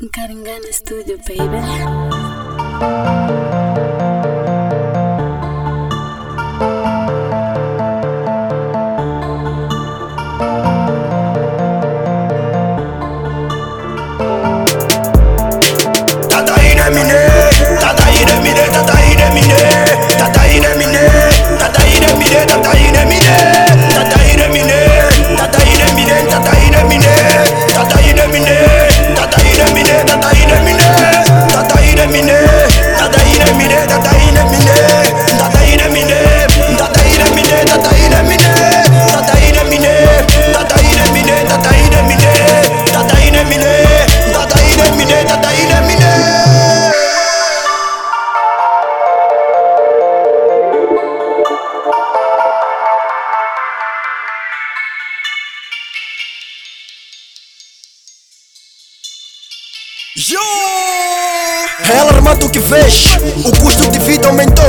Karingana Studio, baby. Yo! Ela armando o que fez, o custo de vida aumentou.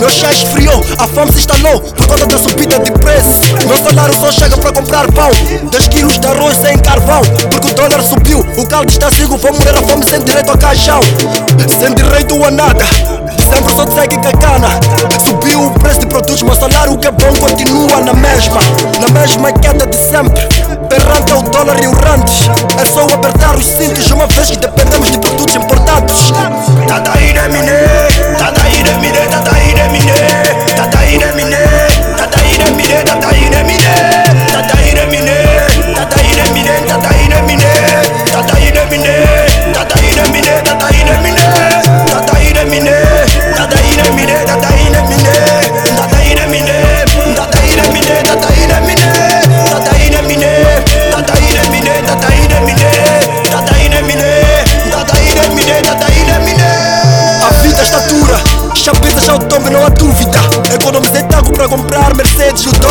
Meu chá esfriou, a fome se instalou por conta da subida de preço. Meu salário só chega para comprar pão, 10 quilos de arroz sem carvão. Porque o dólar subiu, o caldo está cego, vou morrer a fome sem direito a caixão. Sem direito a nada, sempre só segue cagana. Subiu o preço de produtos, meu salário que é bom continua na mesma. Na mesma queda de sempre. Perrante é o dólar e o rantes. push the pen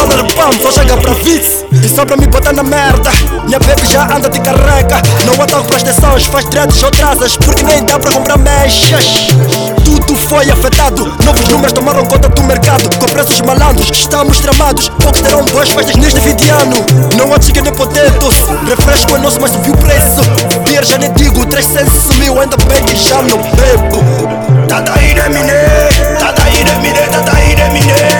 dólar pão, só chega para vice. E só para me botar na merda, minha baby já anda de carrega. Não há taco para extensões, faz dreads ou trazas, porque nem dá para comprar mechas. Tudo foi afetado, novos números tomaram conta do mercado. Com preços malandros, estamos tramados. Poucos terão boas festas neste fim de ano. Não há chicken nem potatoes, refresco é nosso, mas subiu o preço. Beer já nem digo, 300 sumiu, ainda bem que já não bebo. Tataína Miné, Tataína Miné, Tataína Miné,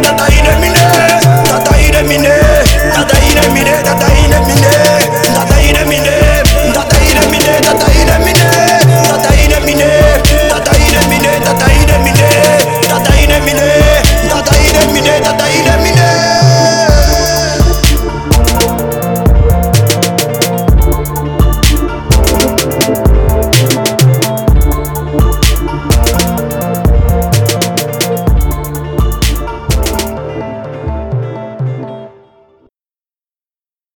tata inemine tata inemine tata inemine tata